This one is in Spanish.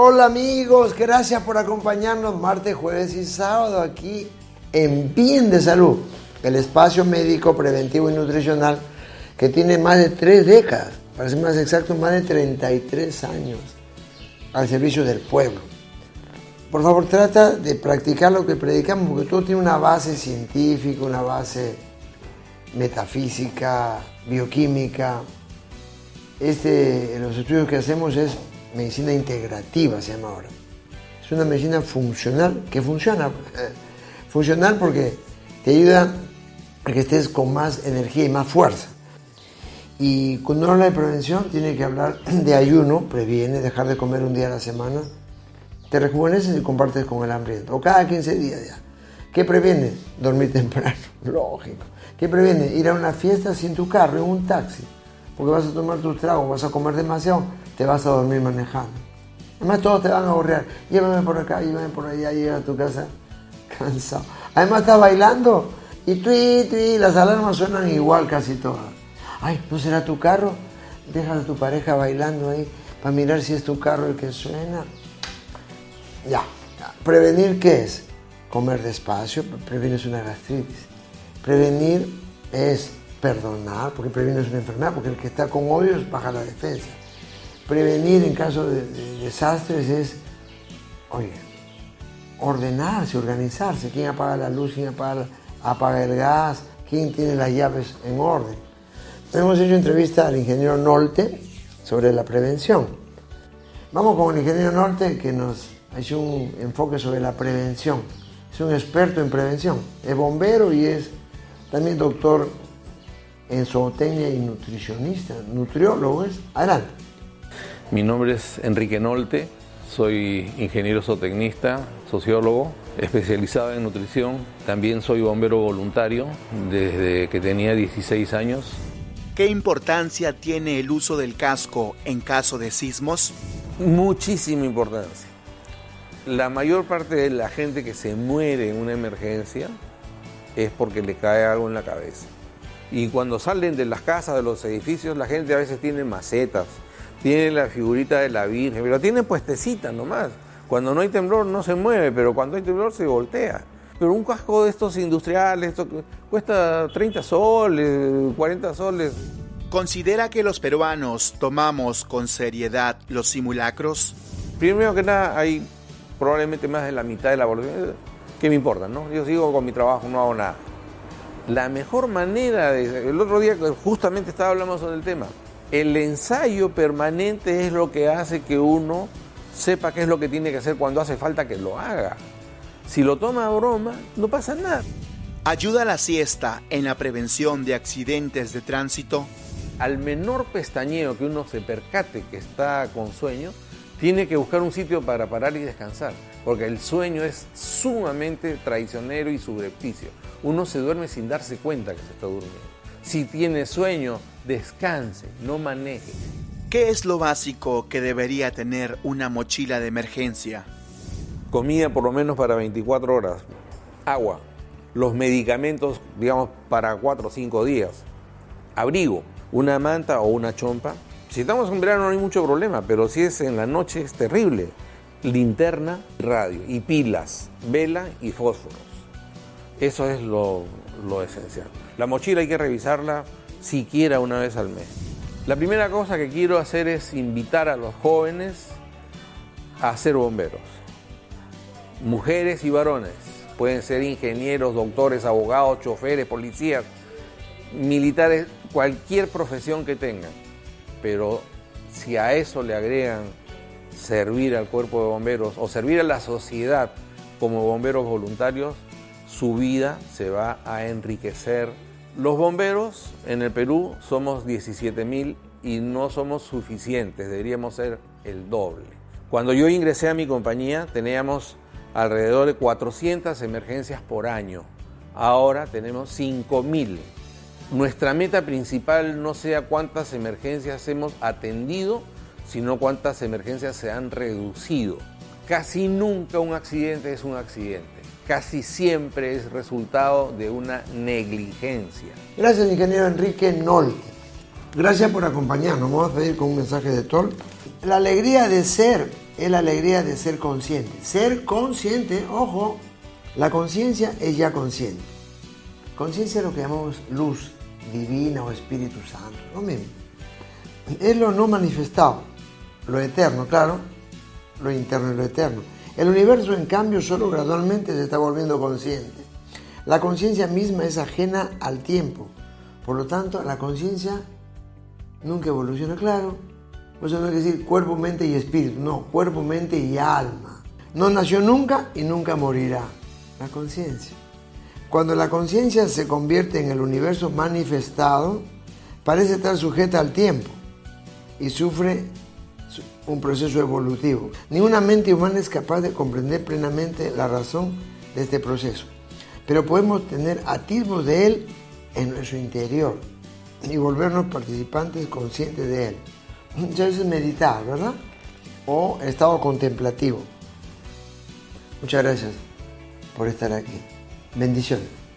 Hola amigos, gracias por acompañarnos martes, jueves y sábado aquí en Bien de Salud, el espacio médico preventivo y nutricional que tiene más de tres décadas, para ser más exacto, más de 33 años al servicio del pueblo. Por favor, trata de practicar lo que predicamos, porque todo tiene una base científica, una base metafísica, bioquímica. Este, los estudios que hacemos es medicina integrativa, se llama ahora. Es una medicina funcional, que funciona. Eh, funcional porque te ayuda a que estés con más energía y más fuerza. Y cuando habla de prevención, tiene que hablar de ayuno, previene, dejar de comer un día a la semana, te rejuveneces y compartes con el hambriento. O cada 15 días ya. ¿Qué previene? Dormir temprano, lógico. ¿Qué previene? Ir a una fiesta sin tu carro, en un taxi. Porque vas a tomar tus tragos, vas a comer demasiado, te vas a dormir manejando. Además todos te van a aburrir. Llévame por acá, llévame por allá, llega a tu casa cansado. Además estás bailando y tui, tui, las alarmas suenan igual casi todas. Ay, ¿no será tu carro? Deja a tu pareja bailando ahí para mirar si es tu carro el que suena. Ya. ¿Prevenir qué es? Comer despacio, previenes una gastritis. Prevenir es perdonar, porque previenes una enfermedad, porque el que está con odio baja la defensa. Prevenir en caso de, desastres es, oye, ordenarse, organizarse. ¿Quién apaga la luz? ¿Quién apaga, el gas? ¿Quién tiene las llaves en orden? Hemos hecho entrevista al ingeniero Nolte sobre la prevención. Vamos con el ingeniero Nolte que nos ha hecho un enfoque sobre la prevención. Es un experto en prevención. Es bombero y es también doctor en zootecnia y nutricionista. Nutriólogo es. Adelante. Mi nombre es Enrique Nolte. Soy ingeniero zootecnista, sociólogo, especializado en nutrición. También soy bombero voluntario desde que tenía 16 años. ¿Qué importancia tiene el uso del casco en caso de sismos? Muchísima importancia la mayor parte de la gente que se muere en una emergencia es porque le cae algo en la cabeza. Y cuando salen de las casas, de los edificios, la gente a veces tiene macetas, tiene la figurita de la Virgen, pero tiene puestecita nomás. Cuando no hay temblor no se mueve, pero cuando hay temblor se voltea. Pero un casco de estos industriales esto cuesta 30 soles, 40 soles. ¿Considera que los peruanos tomamos con seriedad los simulacros? Primero que nada, hay probablemente más de la mitad de la población, ¿qué me importa? No? Yo sigo con mi trabajo, no hago nada. La mejor manera de... El otro día justamente estaba hablando sobre el tema. El ensayo permanente es lo que hace que uno sepa qué es lo que tiene que hacer cuando hace falta que lo haga. Si lo toma a broma, no pasa nada. ¿Ayuda la siesta en la prevención de accidentes de tránsito? Al menor pestañeo que uno se percate que está con sueño, tiene que buscar un sitio para parar y descansar, porque el sueño es sumamente traicionero y subrepticio. Uno se duerme sin darse cuenta que se está durmiendo. Si tiene sueño, descanse, no maneje. ¿Qué es lo básico que debería tener una mochila de emergencia? Comida por lo menos para 24 horas, agua, los medicamentos, digamos, para 4 o 5 días, abrigo, una manta o una chompa, si estamos en verano no hay mucho problema, pero si es en la noche es terrible. Linterna, radio y pilas, vela y fósforos. Eso es lo, esencial. La mochila hay que revisarla siquiera una vez al mes. La primera cosa que quiero hacer es invitar a los jóvenes a ser bomberos. Mujeres y varones. Pueden ser ingenieros, doctores, abogados, choferes, policías, militares, cualquier profesión que tengan pero si a eso le agregan servir al cuerpo de bomberos o servir a la sociedad como bomberos voluntarios, su vida se va a enriquecer. Los bomberos en el Perú somos 17 mil y no somos suficientes, deberíamos ser el doble. Cuando yo ingresé a mi compañía teníamos alrededor de 400 emergencias por año. Ahora tenemos 5 mil nuestra meta principal no sea cuántas emergencias hemos atendido, sino cuántas emergencias se han reducido. Casi nunca un accidente es un accidente. Casi siempre es resultado de una negligencia. Gracias, ingeniero Enrique Nol. Gracias por acompañarnos. Vamos a pedir con un mensaje de Tol. La alegría de ser es la alegría de ser consciente. Ser consciente, ojo, la conciencia es ya consciente. Conciencia es lo que llamamos luz divina o Espíritu Santo, lo mismo. Es lo no manifestado, lo eterno, claro, lo interno y lo eterno. El universo, en cambio, solo gradualmente se está volviendo consciente. La conciencia misma es ajena al tiempo. Por lo tanto, la conciencia nunca evoluciona, claro. Eso no es decir cuerpo, mente y espíritu. No, cuerpo, mente y alma. No nació nunca y nunca morirá. La conciencia. Cuando la conciencia se convierte en el universo manifestado, parece estar sujeta al tiempo y sufre un proceso evolutivo. Ninguna mente humana es capaz de comprender plenamente la razón de este proceso, pero podemos tener atisbos de él en nuestro interior y volvernos participantes conscientes de él. Muchas veces meditar, ¿verdad? O estado contemplativo. Muchas gracias por estar aquí. Bendiciones.